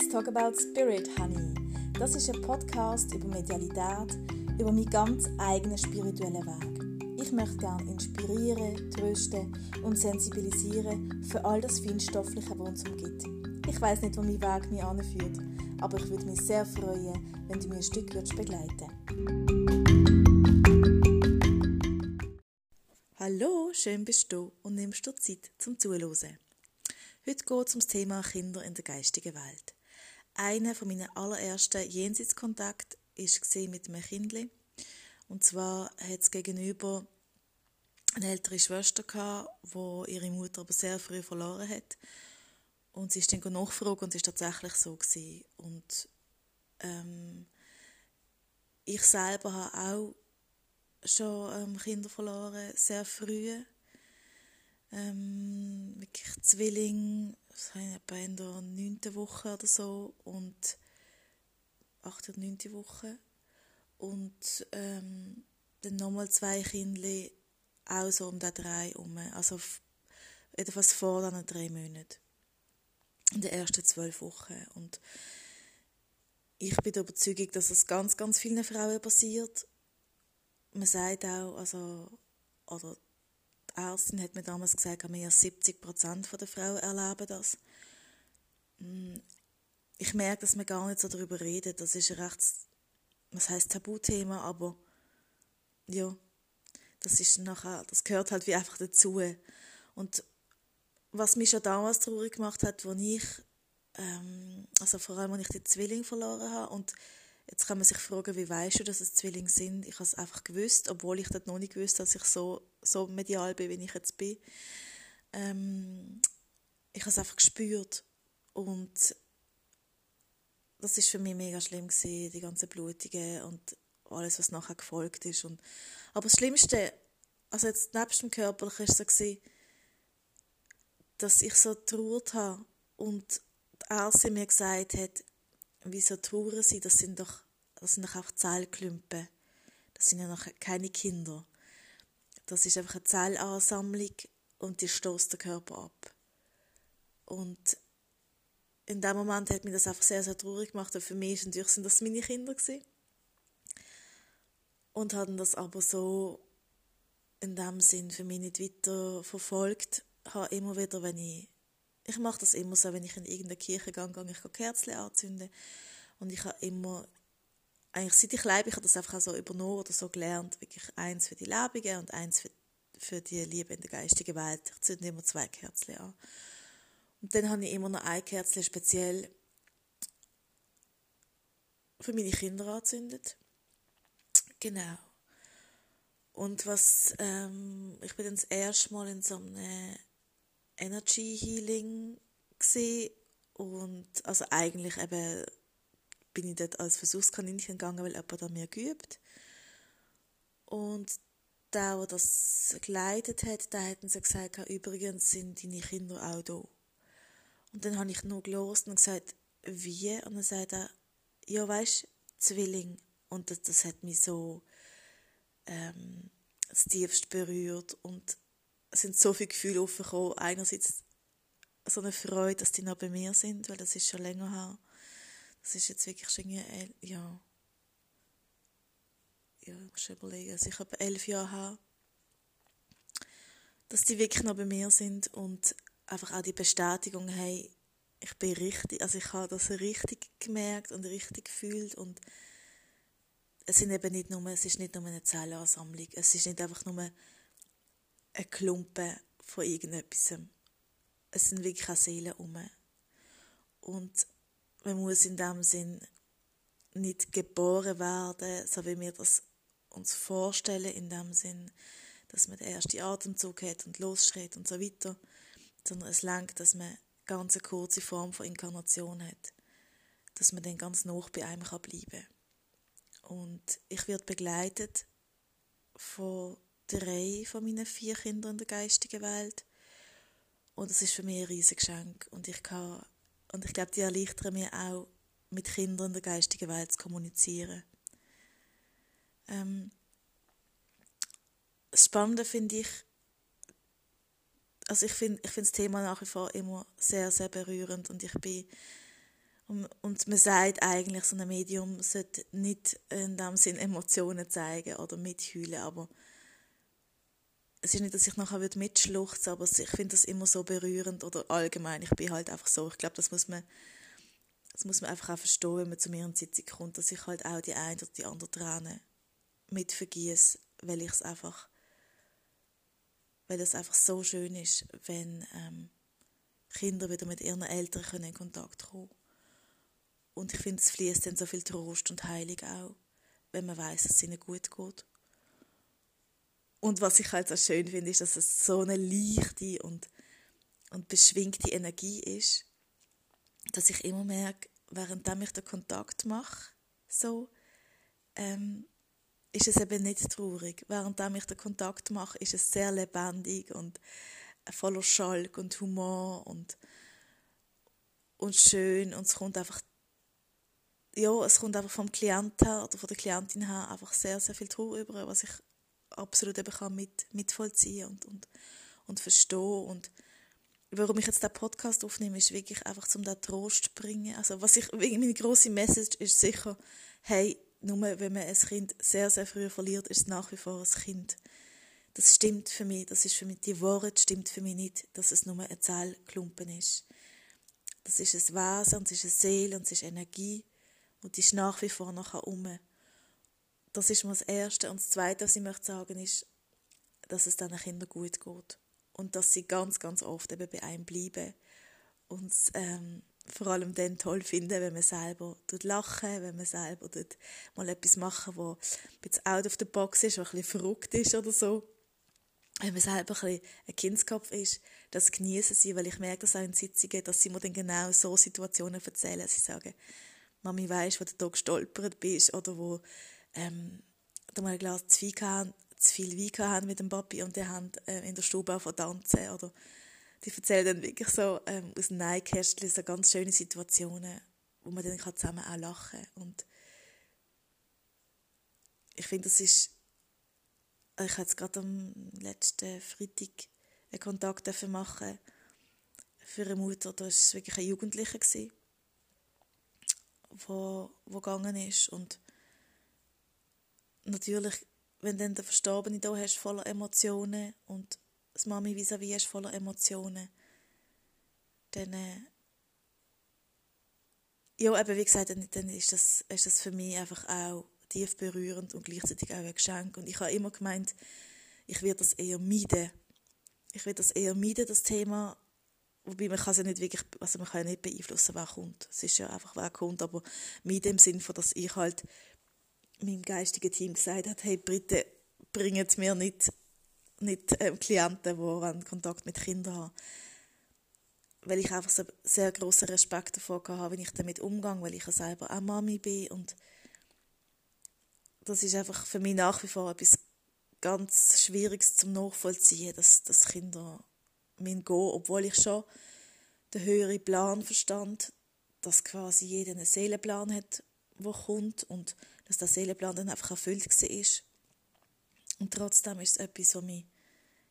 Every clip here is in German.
Let's Talk About Spirit, Honey. Das ist ein Podcast über Medialität, über meinen ganz eigenen spirituellen Weg. Ich möchte gerne inspirieren, trösten und sensibilisieren für all das Feinstoffliche, was uns umgibt. Ich weiß nicht, wo mein Weg mich anführt, aber ich würde mich sehr freuen, wenn du mir ein Stück würdest begleiten Hallo, schön bist du und nimmst dir Zeit zum Zuhören. Heute geht es um das Thema Kinder in der geistigen Welt. Einer von meinen allerersten Jenseitskontakt war mit einem Kindli. Und zwar hat es gegenüber eine ältere Schwester gehabt, wo ihre Mutter aber sehr früh verloren hat. Und sie ist dann nachgefragt und es war tatsächlich so gewesen. Und ähm, ich selber habe auch schon ähm, Kinder verloren, sehr früh ähm, wirklich Zwilling, das habe ich etwa in der neunten Woche oder so und achte oder neunte Woche. Und ähm, dann nochmal zwei Kinder auch so um den drei herum, also etwas vor diesen drei Monaten, in den ersten zwölf Wochen. Und ich bin der Überzeugung, dass es ganz, ganz vielen Frauen passiert. Man sagt auch, also, oder die Ärztin hat mir damals gesagt, mehr als 70 Prozent der Frauen erleben das. Mm, ich merke, dass wir gar nicht so darüber reden. Das ist ein recht, was heißt Tabuthema, aber ja, das ist nachher, das gehört halt wie einfach dazu. Und was mich schon damals traurig gemacht hat, als ich, ähm, also vor allem, als ich den Zwilling verloren habe und Jetzt kann man sich fragen, wie weißt du, dass es Zwillinge sind? Ich habe es einfach gewusst, obwohl ich das noch nicht gewusst dass ich so, so medial bin, wie ich jetzt bin. Ähm, ich habe es einfach gespürt und das ist für mich mega schlimm gewesen, die ganzen Blutungen und alles, was nachher gefolgt ist. Und, aber das Schlimmste, also jetzt nebst dem Körperlichen, war so, gewesen, dass ich so trauert habe und die Ärztin mir gesagt hat, wieso trauern sie? Das sind doch, das sind doch auch Zellklümpen. Das sind ja noch keine Kinder. Das ist einfach eine Zellansammlung und die stößt der Körper ab. Und in dem Moment hat mich das einfach sehr, sehr traurig gemacht. Und für mich natürlich sind das meine Kinder gewesen. Und haben das aber so in dem Sinn für mich nicht weiter verfolgt. Habe immer wieder, wenn ich ich mache das immer so, wenn ich in irgendeine Kirche gehe, gehe ich Kerzen anzünden. Und ich habe immer, eigentlich seit ich lebe, ich habe das einfach auch so übernommen oder so gelernt, wirklich eins für die Lebenden und eins für, für die Liebe in der geistigen Welt. Ich zünde immer zwei Kerzen an. Und dann habe ich immer noch ein Kerzchen speziell für meine Kinder angezündet. Genau. Und was, ähm, ich bin dann das erste Mal in so einem Energy Healing gesehen und also eigentlich eben bin ich dort als Versuchskaninchen gegangen, weil jemand an mir geübt und der, der das geleitet hat, der hat sie gesagt, übrigens sind deine Kinder auch da. Und dann habe ich nur gelost und gesagt, wie? Und dann sagt er, ja, weißt Zwilling. Und das, das hat mich so ähm, das tiefst berührt und sind so viele Gefühle aufgekommen. Einerseits so eine Freude, dass die noch bei mir sind, weil das ist schon länger her. Das ist jetzt wirklich schon, ja, ja, ich muss überlegen, also ich habe elf Jahre her, dass die wirklich noch bei mir sind und einfach auch die Bestätigung, hey, ich bin richtig, also ich habe das richtig gemerkt und richtig gefühlt und es sind eben nicht nur, es ist nicht nur eine Zellenansammlung, es ist nicht einfach nur ein Klumpen von irgendetwas. Es sind wirklich auch Seelen um. Und man muss in dem Sinn nicht geboren werden, so wie wir das uns vorstellen, in dem Sinn, dass man den ersten Atemzug hat und losschreit und so weiter, sondern es langt, dass man ganz eine kurze Form von Inkarnation hat, dass man dann ganz nah bei einem bleiben kann. Und ich werde begleitet von drei von meinen vier Kindern in der geistigen Welt. Und das ist für mich ein riesiges Geschenk. Und ich kann, und ich glaube, die erleichtern mir auch, mit Kindern in der geistigen Welt zu kommunizieren. Ähm, das Spannende finde ich, also ich finde ich find das Thema nach wie vor immer sehr, sehr berührend und ich bin, Und, und man sagt eigentlich, so ein Medium sollte nicht in dem Sinn Emotionen zeigen oder mitheulen, aber es ist nicht, dass ich nachher mitschluchzen aber ich finde das immer so berührend oder allgemein, ich bin halt einfach so, ich glaube, das muss man das muss man einfach auch verstehen, wenn man zu mir in Sitzung kommt, dass ich halt auch die eine oder die andere Träne mit vergieße, weil ich es einfach weil es einfach so schön ist, wenn ähm, Kinder wieder mit ihren Eltern in Kontakt kommen können. Und ich finde, es fließt dann so viel Trost und Heilung auch, wenn man weiß, dass es ihnen gut geht. Und was ich halt so schön finde, ist, dass es so eine leichte und, und beschwingte Energie ist, dass ich immer merke, während ich den Kontakt mache, so, ähm, ist es eben nicht traurig. Während ich den Kontakt mache, ist es sehr lebendig und voller Schalk und Humor und, und schön und es kommt einfach ja, es kommt einfach vom Klienten her oder von der Klientin her einfach sehr, sehr viel Trauer über, was ich absolut eben kann mit, mitvollziehen und, und, und verstehen. Und warum ich jetzt den Podcast aufnehme, ist wirklich einfach, um den Trost zu bringen. Also was ich, meine grosse Message ist sicher, hey, nur wenn man ein Kind sehr, sehr früh verliert, ist es nach wie vor ein Kind. Das stimmt für mich, das ist für mich, die Worte stimmt für mich nicht, dass es nur ein Zellklumpen ist. Das ist ein Wesen, und es ist eine Seele, und es ist Energie, und die ist nach wie vor nachher um. Das ist mal das Erste. Und das Zweite, was ich möchte sagen, ist, dass es diesen Kindern gut geht. Und dass sie ganz, ganz oft eben bei einem bleiben. Und ähm, vor allem dann toll finden, wenn man selber lachen, wenn man selber mal etwas machen, wo ein bisschen out of the box ist, was ein bisschen verrückt ist oder so. Wenn man selber ein, ein Kindskopf ist, das genießen sie, weil ich merke das auch in Sitzungen, dass sie mir dann genau so Situationen erzählen. Sie sagen, Mami, weisst, wo du da gestolpert bist oder wo ähm, da mal ein Glas zu viel, gehabt, zu viel Wein haben mit dem Papi und die haben äh, in der Stube auch tanzen oder? Die erzählen dann wirklich so ähm, aus dem Neinkästchen so ganz schöne Situationen, wo man dann kann zusammen auch lachen kann. Und ich finde, das ist, ich habe jetzt gerade am letzten Freitag einen Kontakt machen für eine Mutter, da war es wirklich ein Jugendlicher gewesen, wo, wo gegangen ist. Und natürlich, wenn dann der Verstorbene da hast, voller Emotionen und das Mami vis-à-vis ist voller Emotionen, dann äh, ja, eben wie gesagt, dann, dann ist, das, ist das für mich einfach auch tief berührend und gleichzeitig auch ein Geschenk. Und ich habe immer gemeint, ich werde das eher meiden. Ich werde das eher meiden, das Thema. Wobei man kann es ja nicht wirklich, also man kann ja nicht beeinflussen, wer kommt. Es ist ja einfach, wer kommt, aber meiden im Sinne von, dass ich halt meinem geistigen Team gesagt habe, hey, bitte bringt mir nicht nicht ähm, Klienten, die Kontakt mit Kindern haben. Weil ich einfach so sehr großen Respekt davor habe, wie ich damit umgehe, weil ich ja selber auch Mami bin und das ist einfach für mich nach wie vor etwas ganz Schwieriges zum Nachvollziehen, dass, dass Kinder gehen, obwohl ich schon den höheren Plan verstand, dass quasi jeder einen Seelenplan hat, der kommt und dass der Seelenplan dann einfach erfüllt war. Und trotzdem ist es etwas, was mich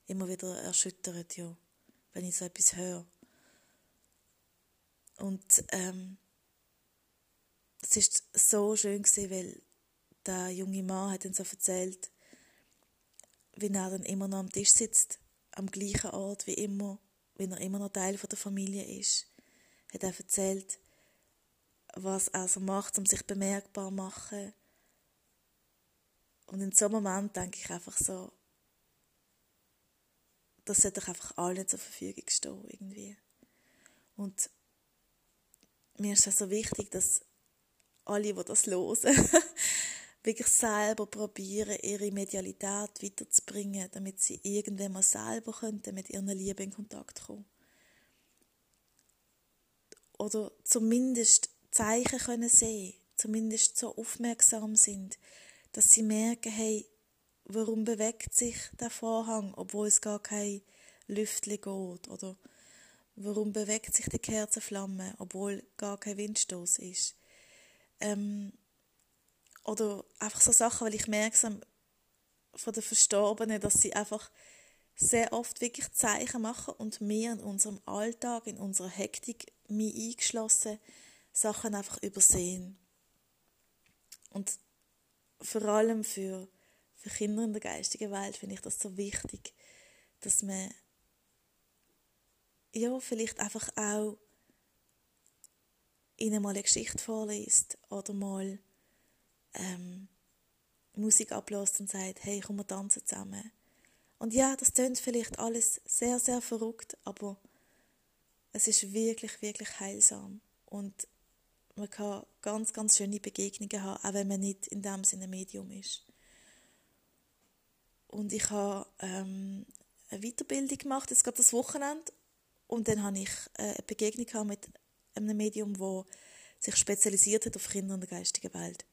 immer wieder erschüttert, ja, wenn ich so etwas höre. Und ähm, es ist so schön gewesen, weil der junge Mann hat dann so erzählt, wie er dann immer noch am Tisch sitzt, am gleichen Ort wie immer, wie er immer noch Teil von der Familie ist. Hat er erzählt, was er so macht, um sich bemerkbar zu machen, und in so einem Moment denke ich einfach so, das sollte einfach allen zur Verfügung stehen, irgendwie. Und mir ist es so wichtig, dass alle, die das hören, wirklich selber probieren, ihre Medialität weiterzubringen, damit sie irgendwann mal selber könnten mit ihren Lieben in Kontakt kommen. Oder zumindest Zeichen können sehen, zumindest so aufmerksam sind, dass sie merken, hey, warum bewegt sich der Vorhang, obwohl es gar kein Lüftli geht, oder warum bewegt sich die Kerzenflamme, obwohl gar kein Windstoß ist. Ähm, oder einfach so Sachen, weil ich merke von den Verstorbenen, dass sie einfach sehr oft wirklich Zeichen machen und wir in unserem Alltag, in unserer Hektik, mich eingeschlossen, Sachen einfach übersehen. Und vor allem für, für Kinder in der geistigen Welt finde ich das so wichtig, dass man ja, vielleicht einfach auch ihnen mal eine Geschichte vorliest oder mal ähm, Musik ablässt und sagt, hey, komm, wir tanzen zusammen. Und ja, das klingt vielleicht alles sehr, sehr verrückt, aber es ist wirklich, wirklich heilsam. Und man kann ganz, ganz schöne Begegnungen haben, auch wenn man nicht in dem Sinne Medium ist. Und ich habe ähm, eine Weiterbildung gemacht, jetzt gerade das Wochenende. Und dann habe ich äh, eine Begegnung mit einem Medium, das sich spezialisiert hat auf Kinder in der geistigen Welt.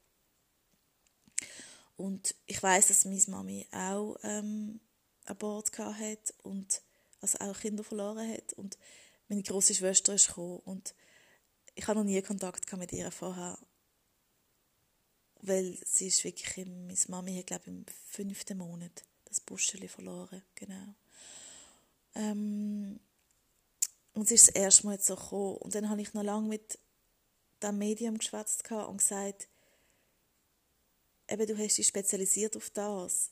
Und ich weiß, dass meine Mami auch ähm, an Bord hat und also auch Kinder verloren hat. Und meine große Schwester ist gekommen und ich habe noch nie Kontakt mit ihr vorher, weil sie ist wirklich, meine Mami hat glaube ich im fünften Monat das Buscheli verloren, genau. Ähm, und sie ist das erste Mal jetzt so gekommen und dann habe ich noch lange mit dem Medium geschwätzt und gesagt, eben, du hast dich spezialisiert auf das.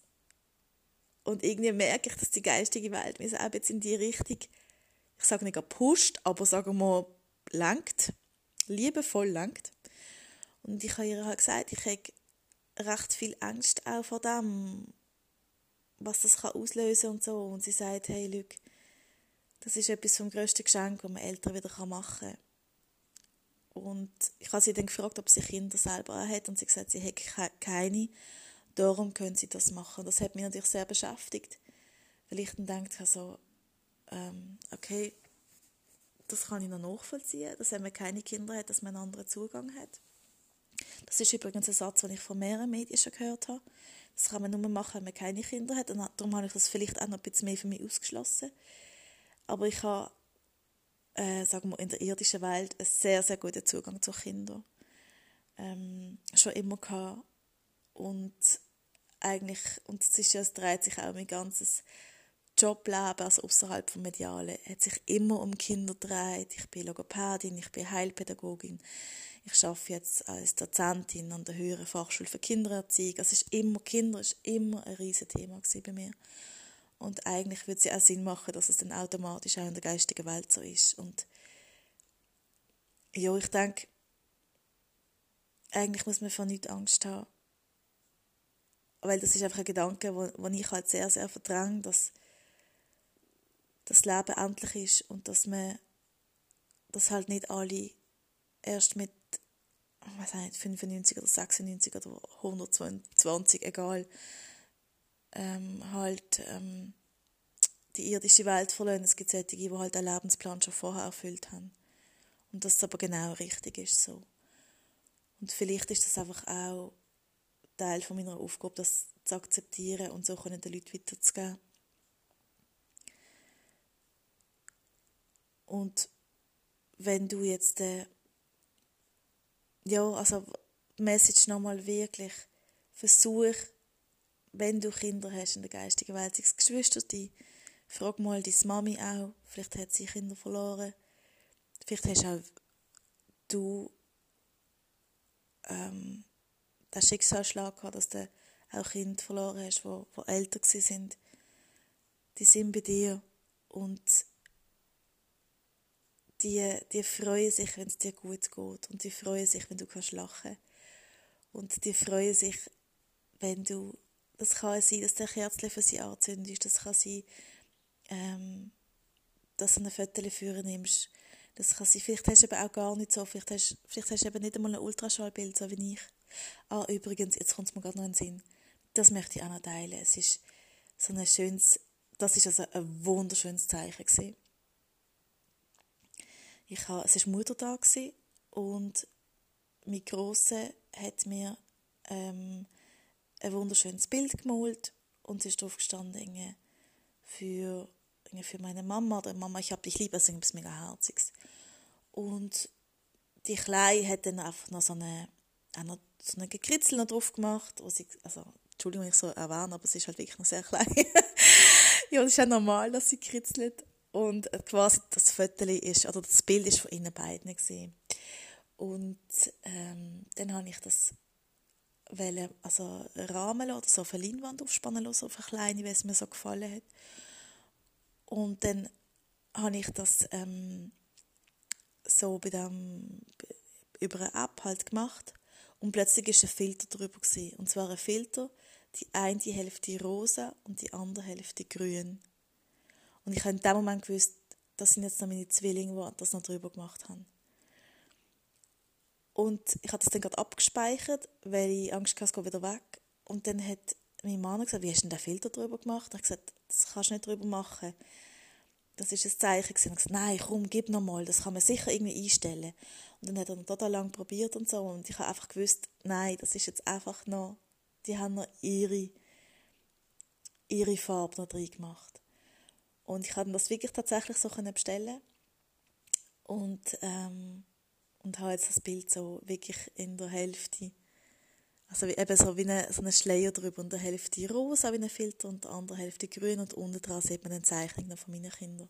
Und irgendwie merke ich, dass die geistige Welt mich auch jetzt in die Richtung, ich sage nicht gepusht, aber sagen wir, lenkt, liebevoll lenkt. Und ich habe ihr halt gesagt, ich habe recht viel Angst auch vor dem, was das kann auslösen und so. Und sie sagt, hey, Luke, das ist etwas vom grössten Geschenk, das man Eltern wieder machen kann. Und ich habe sie dann gefragt, ob sie Kinder selber hat und sie gesagt, sie hat keine. Darum können sie das machen. Das hat mich natürlich sehr beschäftigt, weil ich dann denke, also, ähm, okay, das kann ich noch nachvollziehen, dass wenn man keine Kinder hat, dass man einen anderen Zugang hat. Das ist übrigens ein Satz, den ich von mehreren Medien schon gehört habe. Das kann man nur machen, wenn man keine Kinder hat. Und darum habe ich das vielleicht auch noch ein bisschen mehr für mich ausgeschlossen. Aber ich habe äh, sagen wir, in der irdischen Welt einen sehr, sehr guten Zugang zu Kindern. Ähm, schon immer gehabt. Und eigentlich, und es, ist ja, es dreht sich auch mein ganzes Jobleben, also außerhalb vom Medialen, hat sich immer um Kinder gedreht. Ich bin Logopädin, ich bin Heilpädagogin. Ich arbeite jetzt als Dozentin an der Höheren Fachschule für Kindererziehung. Also es ist immer, Kinder ist immer ein riesiges Thema bei mir. Und eigentlich würde es ja auch Sinn machen, dass es dann automatisch auch in der geistigen Welt so ist. Und ja, ich denke, eigentlich muss man vor nichts Angst haben. Weil das ist einfach ein Gedanke, den ich halt sehr, sehr verdränge, dass das Leben endlich ist und dass man, dass halt nicht alle erst mit, weiß nicht, 95 oder 96 oder 120, egal, ähm, halt ähm, die irdische Welt verlassen. Es gibt solche, die halt einen Lebensplan schon vorher erfüllt haben. Und dass es aber genau richtig ist so. Und vielleicht ist das einfach auch Teil von meiner Aufgabe, das zu akzeptieren und so können den Leuten weiterzugeben. Und wenn du jetzt äh, ja, also Message nochmal wirklich. Versuch wenn du Kinder hast in der geistigen Welt, sei es Geschwister, die frag mal deine Mami auch, vielleicht hat sie Kinder verloren, vielleicht hast auch du ähm, den Schicksalsschlag gehabt, dass du auch Kinder verloren hast, die älter sind. Die sind bei dir. Und die, die freuen sich, wenn es dir gut geht und die freuen sich, wenn du kannst lachen und die freuen sich, wenn du das kann sein, dass der Kerzchen für sie anzündest. Das kann sein, ähm, dass du ein Foto führen nimmst. Das kann sein, vielleicht hast du eben auch gar nicht so, vielleicht hast, vielleicht hast du eben nicht einmal ein Ultraschallbild, so wie ich. Ah, übrigens, jetzt kommt es mir gerade noch in den Sinn. Das möchte ich auch noch teilen. Es ist so ein schönes, das ist also ein wunderschönes Zeichen gewesen. Ich habe, es war Muttertag und mein Grosser hat mir ähm, ein wunderschönes Bild gemalt und sie ist drauf gestanden für, für meine Mama oder Mama, ich habe dich lieb, also etwas mega Herziges. Und die Kleine hat dann einfach noch so eine, noch so eine Gekritzel noch drauf gemacht, wo sie, also, Entschuldigung, ich so erwähne, aber sie ist halt wirklich noch sehr klein. ja, es ist ja normal, dass sie kritzelt. Und quasi das Foto ist, oder das Bild ist von ihnen beiden gesehen. Und ähm, dann habe ich das wollen, also Rahmen oder so auf eine Leinwand aufspannen lassen, auf eine kleine, weil es mir so gefallen hat. Und dann habe ich das ähm, so bei dem, über eine App halt gemacht und plötzlich war ein Filter drüber. Gewesen. Und zwar ein Filter, die eine Hälfte rosa und die andere Hälfte grün. Und ich habe in dem Moment gewusst, das sind jetzt noch meine Zwillinge, die das noch drüber gemacht haben. Und ich habe das dann gerade abgespeichert, weil ich Angst hatte, es geht wieder weg. Und dann hat mein Mann gesagt, wie hast du denn den Filter drüber gemacht? Und ich habe gesagt, das kannst du nicht drüber machen. Das ist ein Zeichen gewesen. Und ich gesagt, nein, komm, gib noch mal, das kann man sicher irgendwie einstellen. Und dann hat er noch total lang probiert und so. Und ich habe einfach gewusst, nein, das ist jetzt einfach noch, die haben noch ihre, ihre Farbe noch drin gemacht. Und ich konnte das wirklich tatsächlich so bestellen. Und, ähm, und habe jetzt das Bild so wirklich in der Hälfte, also eben so wie eine, so eine Schleier drüber und der Hälfte rosa wie ein Filter und der andere Hälfte grün und unten dran sieht man eine Zeichnung von meinen Kindern.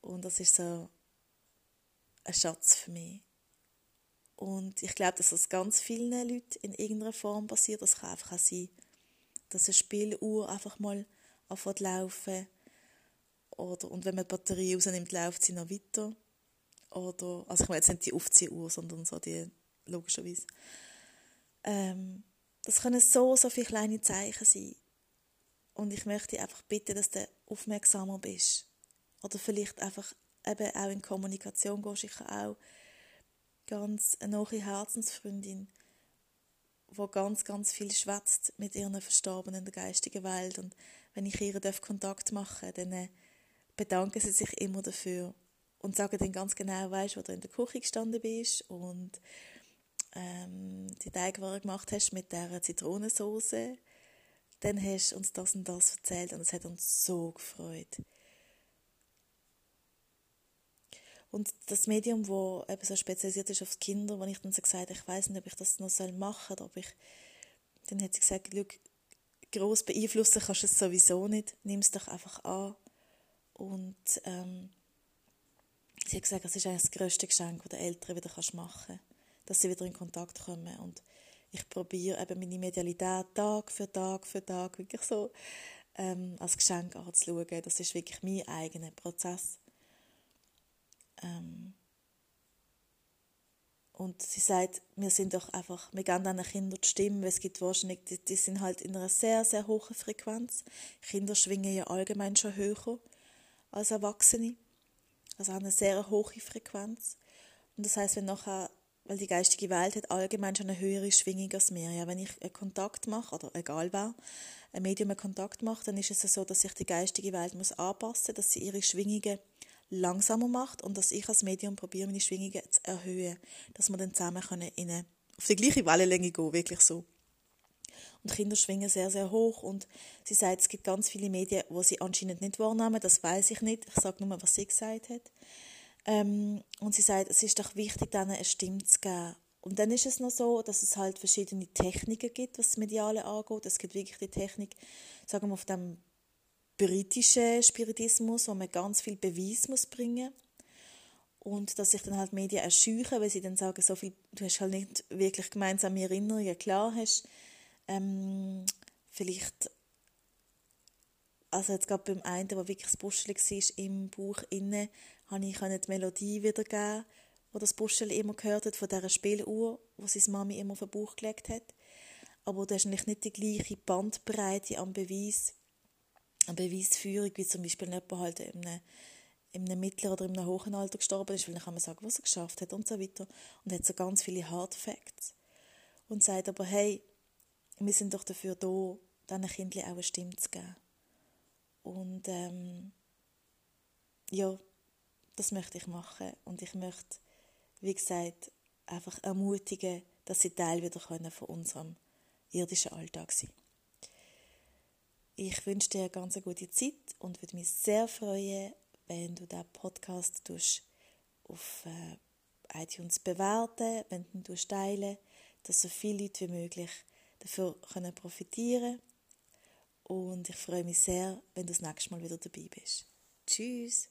Und das ist so ein Schatz für mich. Und ich glaube, dass das ganz vielen Leuten in irgendeiner Form passiert. Das kann einfach auch sein, dass eine Spieluhr einfach mal anfängt zu laufen. Oder, und wenn man die Batterie rausnimmt, läuft sie noch weiter. Oder, also ich meine jetzt nicht die Aufziehuhr, sondern so die, logischerweise. Ähm, das können so, so viele kleine Zeichen sein. Und ich möchte einfach bitten, dass du aufmerksamer bist. Oder vielleicht einfach eben auch in Kommunikation gehst. Ich habe auch ganz eine neue Herzensfreundin, wo ganz, ganz viel schwätzt mit ihren Verstorbenen in der geistigen Welt. Und wenn ich ihr Kontakt machen darf, dann äh, bedanken sie sich immer dafür und sagen dann ganz genau, weißt, wo du in der Küche gestanden bist und ähm, die Teigware gemacht hast mit der Zitronensauce, dann hast du uns das und das erzählt und es hat uns so gefreut. Und das Medium, wo eben so spezialisiert ist auf Kinder, wo ich dann so gesagt ich weiß nicht, ob ich das noch machen soll, ob ich, dann hat sie gesagt, gross beeinflussen kannst du es sowieso nicht, nimm es doch einfach an. Und ähm, sie hat gesagt, es ist eigentlich das grösste Geschenk, das die Eltern wieder machen kannst, dass sie wieder in Kontakt kommen. Und ich probiere eben meine Medialität Tag für Tag für Tag wirklich so ähm, als Geschenk anzuschauen. Das ist wirklich mein eigener Prozess. Ähm, und sie sagt, wir sind doch einfach, wir geben diesen Kindern die Stimme, weil es gibt wahrscheinlich, die, die sind halt in einer sehr, sehr hohen Frequenz. Kinder schwingen ja allgemein schon höher als Erwachsene. Also haben eine sehr hohe Frequenz. Und das heißt, wenn nachher, weil die geistige Welt hat allgemein schon eine höhere Schwingung als wir. Ja, wenn ich einen Kontakt mache, oder egal wer, ein Medium einen Kontakt macht, dann ist es so, dass sich die geistige Welt muss anpassen muss, dass sie ihre Schwingungen langsamer macht und dass ich als Medium probiere, meine Schwingungen zu erhöhen, dass wir dann zusammen können in eine, auf die gleiche Wellenlänge gehen, wirklich so. Und Kinder schwingen sehr, sehr hoch und sie sagt, es gibt ganz viele Medien, wo sie anscheinend nicht wahrnehmen, das weiß ich nicht, ich sage nur, was sie gesagt hat. Ähm, und sie sagt, es ist doch wichtig, denen eine Stimme zu geben. Und dann ist es noch so, dass es halt verschiedene Techniken gibt, was das Mediale angeht. Es gibt wirklich die Technik, sagen wir, auf dem britischen Spiritismus, wo man ganz viel Beweis muss bringen und dass sich dann halt Medien erschüchen, weil sie dann sagen, so viel, du hast halt nicht wirklich gemeinsame Erinnerungen, klar hast, ähm, vielleicht, also jetzt gerade beim einen, der wirklich das Buschel war, im Buch inne, habe ich die Melodie wiedergeben, wo das Buschel immer gehört hat, von dieser Spieluhr, wo seine Mami immer auf den Bauch gelegt hat. Aber du hast nicht die gleiche Bandbreite am Beweis eine Beweisführung, wie zum Beispiel jemand halt in einem, in einem mittleren oder in einem hohen Alter gestorben ist, weil dann kann man sagen, was er geschafft hat und so weiter. Und hat so ganz viele Hard Facts. Und sagt aber, hey, wir sind doch dafür da, diesen Kindern auch eine Stimme zu geben. Und ähm, ja, das möchte ich machen. Und ich möchte, wie gesagt, einfach ermutigen, dass sie Teil wieder können von unserem irdischen Alltag sein können. Ich wünsche dir eine ganz gute Zeit und würde mich sehr freuen, wenn du diesen Podcast auf äh, iTunes bewerten, wenn du teilen, dass so viele Leute wie möglich davon können profitieren Und ich freue mich sehr, wenn du das nächste Mal wieder dabei bist. Tschüss!